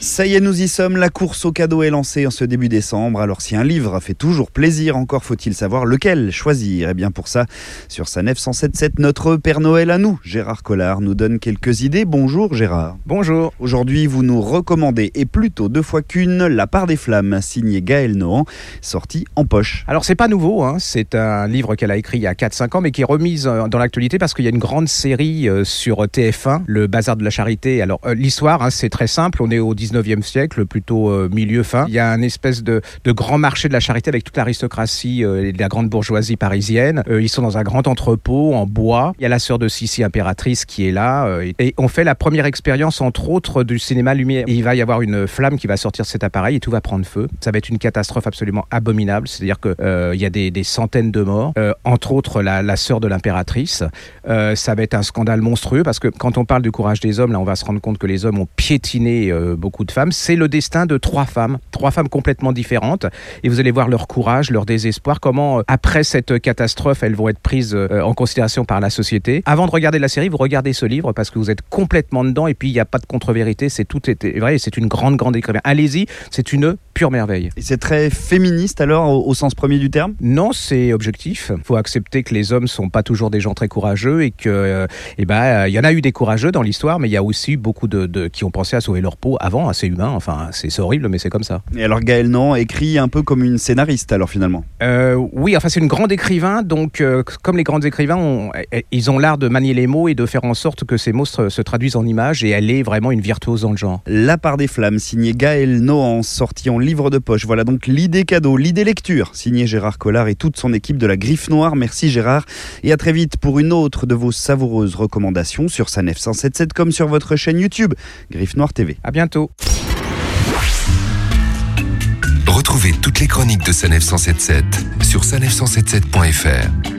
Ça y est, nous y sommes. La course au cadeau est lancée en ce début décembre. Alors, si un livre fait toujours plaisir, encore faut-il savoir lequel choisir. Et bien, pour ça, sur sa 177, notre Père Noël à nous, Gérard Collard, nous donne quelques idées. Bonjour, Gérard. Bonjour. Aujourd'hui, vous nous recommandez, et plutôt deux fois qu'une, La part des flammes, signé Gaël Nohan, sorti en poche. Alors, c'est pas nouveau. Hein. C'est un livre qu'elle a écrit il y a 4-5 ans, mais qui est remise euh, dans l'actualité parce qu'il y a une grande série euh, sur TF1, Le Bazar de la Charité. Alors, euh, l'histoire, hein, c'est très simple. On est au 19e siècle, plutôt euh, milieu-fin. Il y a un espèce de, grand marché de la charité avec toute l'aristocratie euh, et la grande bourgeoisie parisienne. Euh, ils sont dans un grand entrepôt en bois. Il y a la sœur de Sissi, impératrice, qui est là. et on fait la première expérience, entre autres, du cinéma lumière. il va y avoir une flamme qui va sortir de cet appareil et tout va prendre feu. Ça va être une catastrophe absolument abominable. C'est-à-dire qu'il il y a des, des, centaines de morts, entre autres la, la sœur de l'impératrice. ça va être un scandale monstrueux parce que quand on parle du courage des hommes, là, on va se rendre compte que les hommes ont piétiné beaucoup de femmes. C'est le destin de trois femmes, trois femmes complètement différentes. Et vous allez voir leur courage, leur désespoir, comment, euh, après cette catastrophe, elles vont être prises euh, en considération par la société. Avant de regarder la série, vous regardez ce livre parce que vous êtes complètement dedans et puis il n'y a pas de contre-vérité. C'est tout est vrai c'est une grande, grande écrivain. Allez-y, c'est une pure merveille. Et c'est très féministe alors, au, sens premier du terme? Non, c'est objectif. Il faut accepter que les hommes sont pas toujours des gens très courageux et que, euh, eh ben, il y en a eu des courageux dans l'histoire, mais il y a aussi beaucoup de, de, qui ont pensé à sauver leur peau avant, assez humain. Enfin, c'est horrible, mais c'est comme ça. Et alors Gaël non écrit un peu comme une scénariste alors finalement euh, Oui, enfin c'est une grande écrivain, donc euh, comme les grands écrivains, eh, ils ont l'art de manier les mots et de faire en sorte que ces mots se, traduisent en images et elle est vraiment une virtuose dans le genre. La part des flammes, signé Gaël Nohan, sorti en livre de poche. Voilà donc l'idée cadeau, l'idée lecture, signé Gérard Collard et toute son équipe de la Griffe Noire. Merci Gérard et à très vite pour une autre de vos savoureuses recommandations sur sa 177 comme sur votre chaîne YouTube Griffe Noire TV. À bientôt. Chroniques de Sanef 177 sur sanef177.fr.